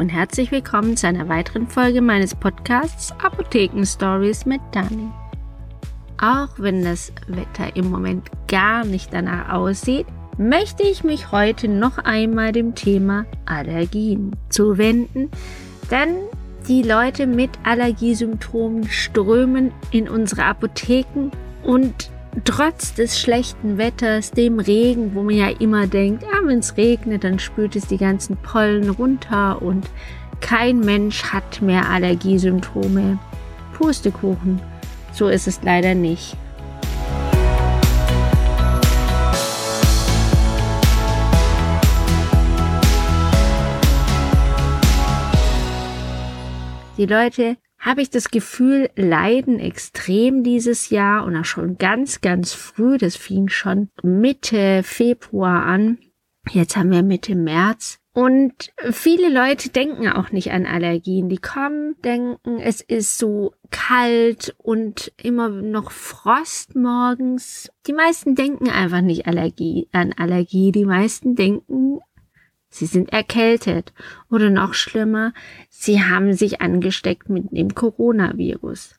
Und herzlich willkommen zu einer weiteren Folge meines Podcasts Apotheken Stories mit Dani. Auch wenn das Wetter im Moment gar nicht danach aussieht, möchte ich mich heute noch einmal dem Thema Allergien zuwenden, denn die Leute mit Allergiesymptomen strömen in unsere Apotheken und trotz des schlechten Wetters, dem Regen, wo man ja immer denkt, ah, wenn es regnet, dann spült es die ganzen Pollen runter und kein Mensch hat mehr Allergiesymptome. Pustekuchen, so ist es leider nicht. Die Leute habe ich das Gefühl, leiden extrem dieses Jahr und auch schon ganz, ganz früh. Das fing schon Mitte Februar an. Jetzt haben wir Mitte März. Und viele Leute denken auch nicht an Allergien. Die kommen, denken, es ist so kalt und immer noch Frost morgens. Die meisten denken einfach nicht Allergie, an Allergie. Die meisten denken Sie sind erkältet oder noch schlimmer, sie haben sich angesteckt mit dem Coronavirus.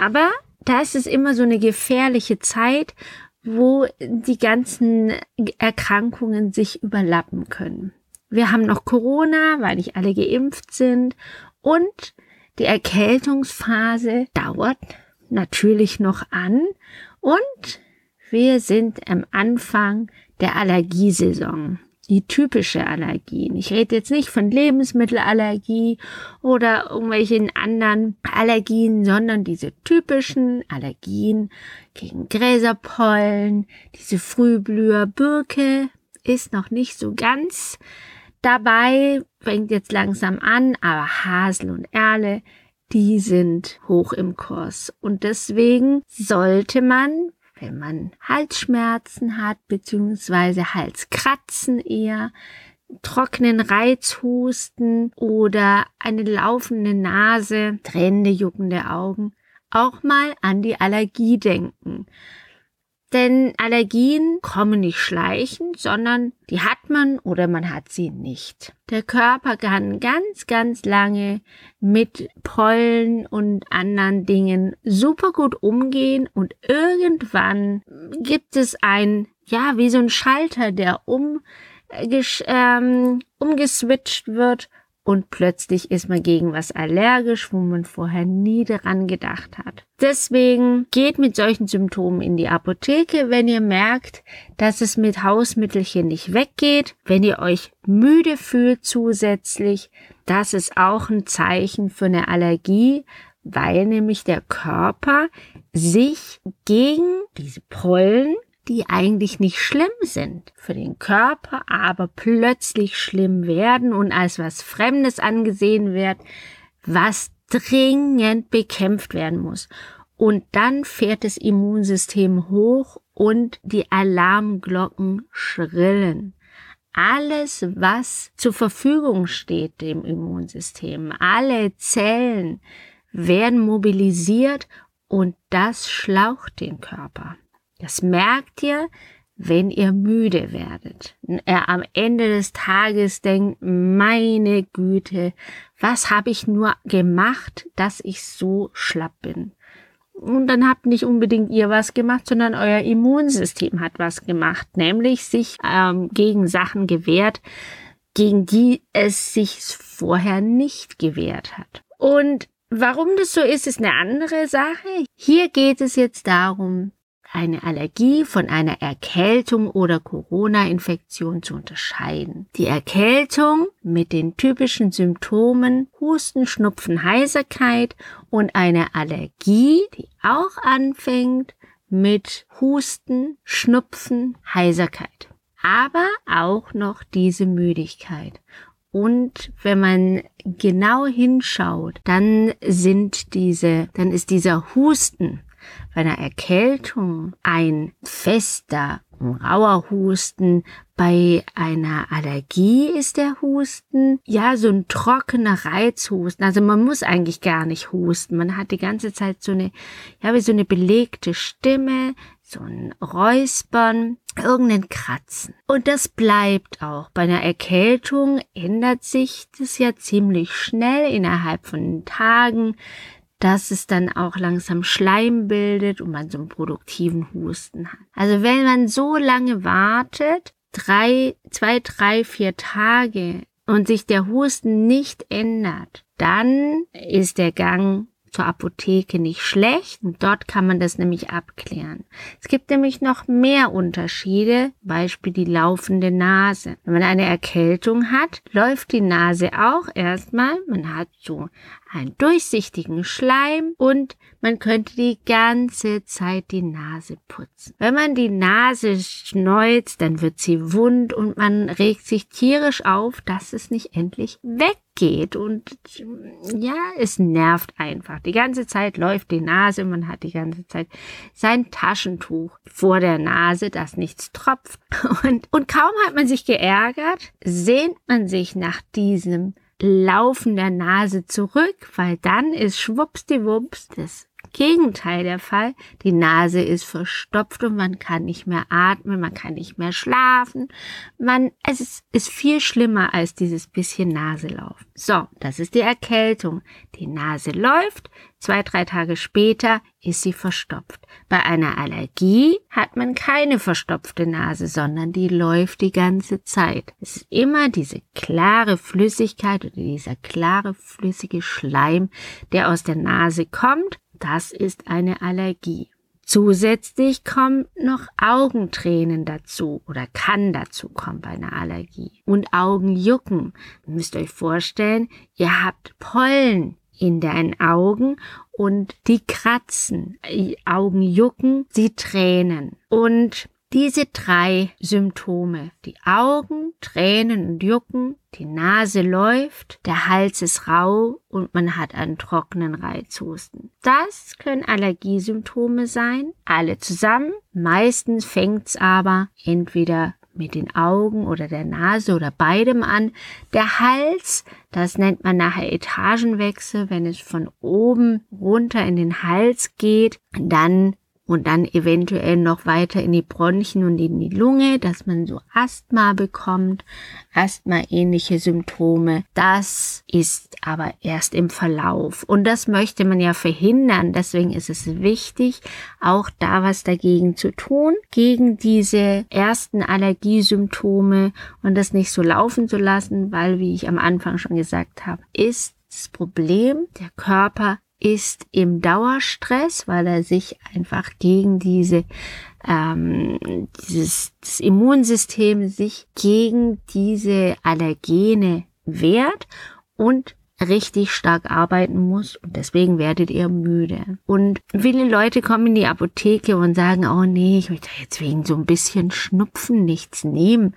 Aber das ist immer so eine gefährliche Zeit, wo die ganzen Erkrankungen sich überlappen können. Wir haben noch Corona, weil nicht alle geimpft sind und die Erkältungsphase dauert natürlich noch an und wir sind am Anfang der Allergiesaison die typische Allergien. Ich rede jetzt nicht von Lebensmittelallergie oder irgendwelchen anderen Allergien, sondern diese typischen Allergien gegen Gräserpollen, diese Frühblüher, Birke ist noch nicht so ganz dabei, fängt jetzt langsam an, aber Hasel und Erle, die sind hoch im Kurs. Und deswegen sollte man wenn man Halsschmerzen hat, beziehungsweise Halskratzen eher, trockenen Reizhusten oder eine laufende Nase, tränende, juckende Augen, auch mal an die Allergie denken. Denn Allergien kommen nicht schleichend, sondern die hat man oder man hat sie nicht. Der Körper kann ganz, ganz lange mit Pollen und anderen Dingen super gut umgehen und irgendwann gibt es ein, ja, wie so ein Schalter, der um, ähm, umgeswitcht wird und plötzlich ist man gegen was allergisch, wo man vorher nie daran gedacht hat. Deswegen geht mit solchen Symptomen in die Apotheke, wenn ihr merkt, dass es mit Hausmittelchen nicht weggeht, wenn ihr euch müde fühlt zusätzlich, das ist auch ein Zeichen für eine Allergie, weil nämlich der Körper sich gegen diese Pollen die eigentlich nicht schlimm sind für den Körper, aber plötzlich schlimm werden und als was Fremdes angesehen wird, was dringend bekämpft werden muss. Und dann fährt das Immunsystem hoch und die Alarmglocken schrillen. Alles, was zur Verfügung steht dem Immunsystem, alle Zellen werden mobilisiert und das schlaucht den Körper. Das merkt ihr, wenn ihr müde werdet. Er am Ende des Tages denkt, meine Güte, was habe ich nur gemacht, dass ich so schlapp bin? Und dann habt nicht unbedingt ihr was gemacht, sondern euer Immunsystem hat was gemacht, nämlich sich ähm, gegen Sachen gewehrt, gegen die es sich vorher nicht gewehrt hat. Und warum das so ist, ist eine andere Sache. Hier geht es jetzt darum, eine Allergie von einer Erkältung oder Corona-Infektion zu unterscheiden. Die Erkältung mit den typischen Symptomen Husten, Schnupfen, Heiserkeit und eine Allergie, die auch anfängt mit Husten, Schnupfen, Heiserkeit. Aber auch noch diese Müdigkeit. Und wenn man genau hinschaut, dann sind diese, dann ist dieser Husten bei einer Erkältung ein fester rauer Husten. Bei einer Allergie ist der Husten ja so ein trockener Reizhusten. Also man muss eigentlich gar nicht husten. Man hat die ganze Zeit so eine, ja, wie so eine belegte Stimme, so ein Räuspern, irgendein Kratzen. Und das bleibt auch. Bei einer Erkältung ändert sich das ja ziemlich schnell innerhalb von Tagen dass es dann auch langsam Schleim bildet und man so einen produktiven Husten hat. Also wenn man so lange wartet, drei, zwei, drei, vier Tage und sich der Husten nicht ändert, dann ist der Gang zur Apotheke nicht schlecht und dort kann man das nämlich abklären. Es gibt nämlich noch mehr Unterschiede, Beispiel die laufende Nase. Wenn man eine Erkältung hat, läuft die Nase auch erstmal, man hat so einen durchsichtigen Schleim und man könnte die ganze Zeit die Nase putzen. Wenn man die Nase schneuzt, dann wird sie wund und man regt sich tierisch auf, dass es nicht endlich weggeht. Und ja, es nervt einfach. Die ganze Zeit läuft die Nase, man hat die ganze Zeit sein Taschentuch vor der Nase, das nichts tropft. Und, und kaum hat man sich geärgert, sehnt man sich nach diesem Laufen der Nase zurück, weil dann ist schwuppsdiwupps das Gegenteil der Fall. Die Nase ist verstopft und man kann nicht mehr atmen, man kann nicht mehr schlafen. Man, es ist, ist viel schlimmer als dieses bisschen Naselaufen. So, das ist die Erkältung. Die Nase läuft, zwei, drei Tage später ist sie verstopft. Bei einer Allergie hat man keine verstopfte Nase, sondern die läuft die ganze Zeit. Es ist immer diese klare Flüssigkeit oder dieser klare flüssige Schleim, der aus der Nase kommt das ist eine Allergie. Zusätzlich kommen noch Augentränen dazu oder kann dazu kommen bei einer Allergie. Und Augenjucken. Ihr müsst euch vorstellen, ihr habt Pollen in deinen Augen und die kratzen, die Augen jucken, sie tränen. Und diese drei Symptome, die Augen, Tränen und Jucken, die Nase läuft, der Hals ist rau und man hat einen trockenen Reizhusten. Das können Allergiesymptome sein, alle zusammen. Meistens fängt's aber entweder mit den Augen oder der Nase oder beidem an. Der Hals, das nennt man nachher Etagenwechsel, wenn es von oben runter in den Hals geht, dann und dann eventuell noch weiter in die Bronchien und in die Lunge, dass man so Asthma bekommt, Asthma-ähnliche Symptome. Das ist aber erst im Verlauf und das möchte man ja verhindern. Deswegen ist es wichtig, auch da was dagegen zu tun, gegen diese ersten Allergiesymptome und das nicht so laufen zu lassen, weil, wie ich am Anfang schon gesagt habe, ist das Problem, der Körper ist im Dauerstress, weil er sich einfach gegen diese ähm, dieses das Immunsystem sich gegen diese Allergene wehrt und richtig stark arbeiten muss und deswegen werdet ihr müde. Und viele Leute kommen in die Apotheke und sagen, oh nee, ich möchte jetzt wegen so ein bisschen Schnupfen nichts nehmen.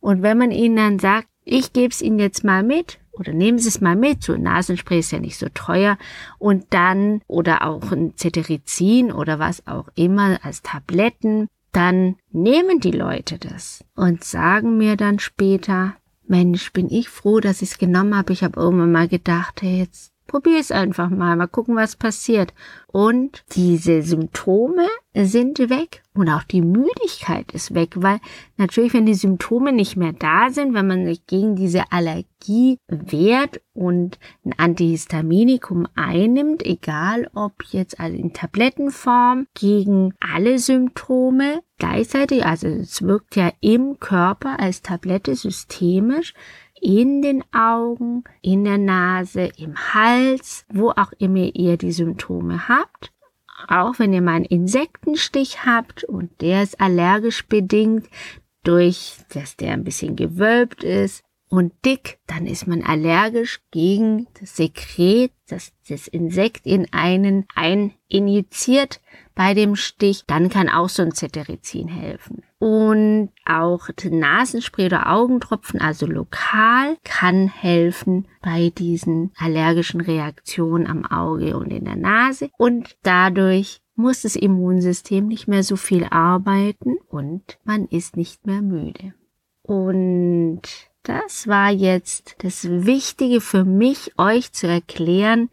Und wenn man ihnen dann sagt, ich gebe es ihnen jetzt mal mit, oder nehmen Sie es mal mit, so Nasenspray ist ja nicht so teuer und dann oder auch ein Cetirizin oder was auch immer als Tabletten, dann nehmen die Leute das und sagen mir dann später, Mensch, bin ich froh, dass ich es genommen habe. Ich habe irgendwann mal gedacht, hey, jetzt Probier es einfach mal, mal gucken, was passiert. Und diese Symptome sind weg und auch die Müdigkeit ist weg, weil natürlich, wenn die Symptome nicht mehr da sind, wenn man sich gegen diese Allergie wehrt und ein Antihistaminikum einnimmt, egal ob jetzt also in Tablettenform gegen alle Symptome gleichzeitig, also es wirkt ja im Körper als Tablette systemisch, in den Augen, in der Nase, im Hals, wo auch immer ihr die Symptome habt. Auch wenn ihr mal einen Insektenstich habt und der ist allergisch bedingt, durch, dass der ein bisschen gewölbt ist und dick, dann ist man allergisch gegen das Sekret, das das Insekt in einen ein injiziert bei dem Stich, dann kann auch so ein Cetirizin helfen. Und auch Nasenspray oder Augentropfen, also lokal, kann helfen bei diesen allergischen Reaktionen am Auge und in der Nase. Und dadurch muss das Immunsystem nicht mehr so viel arbeiten und man ist nicht mehr müde. Und das war jetzt das Wichtige für mich, euch zu erklären.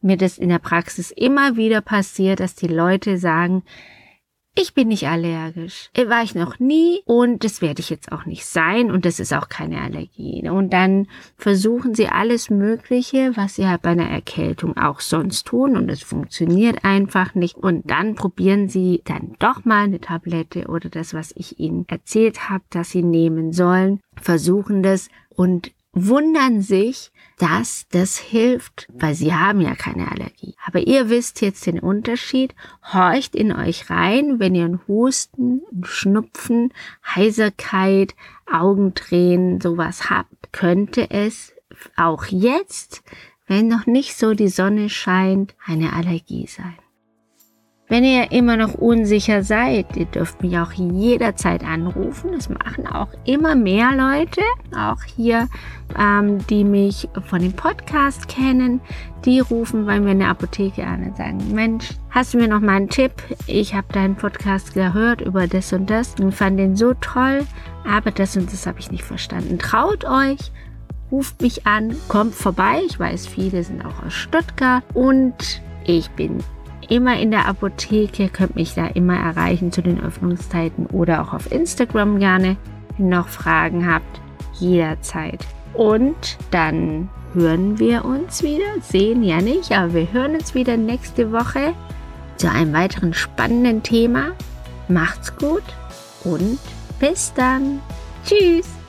Mir das in der Praxis immer wieder passiert, dass die Leute sagen, ich bin nicht allergisch. Äh, war ich noch nie und das werde ich jetzt auch nicht sein und das ist auch keine Allergie. Und dann versuchen sie alles Mögliche, was sie halt bei einer Erkältung auch sonst tun und es funktioniert einfach nicht. Und dann probieren sie dann doch mal eine Tablette oder das, was ich ihnen erzählt habe, dass sie nehmen sollen, versuchen das und wundern sich, dass das hilft, weil sie haben ja keine Allergie. Aber ihr wisst jetzt den Unterschied, horcht in euch rein, wenn ihr einen Husten, einen Schnupfen, Heiserkeit, Augendrehen, sowas habt, könnte es auch jetzt, wenn noch nicht so die Sonne scheint, eine Allergie sein. Wenn ihr immer noch unsicher seid, ihr dürft mich auch jederzeit anrufen. Das machen auch immer mehr Leute, auch hier, ähm, die mich von dem Podcast kennen. Die rufen bei mir in der Apotheke an und sagen, Mensch, hast du mir noch mal einen Tipp? Ich habe deinen Podcast gehört über das und das und fand den so toll, aber das und das habe ich nicht verstanden. Traut euch, ruft mich an, kommt vorbei. Ich weiß, viele sind auch aus Stuttgart und ich bin immer in der Apotheke, könnt mich da immer erreichen zu den Öffnungszeiten oder auch auf Instagram gerne. Wenn noch Fragen habt, jederzeit. Und dann hören wir uns wieder, sehen ja nicht, aber wir hören uns wieder nächste Woche zu einem weiteren spannenden Thema. Macht's gut und bis dann. Tschüss.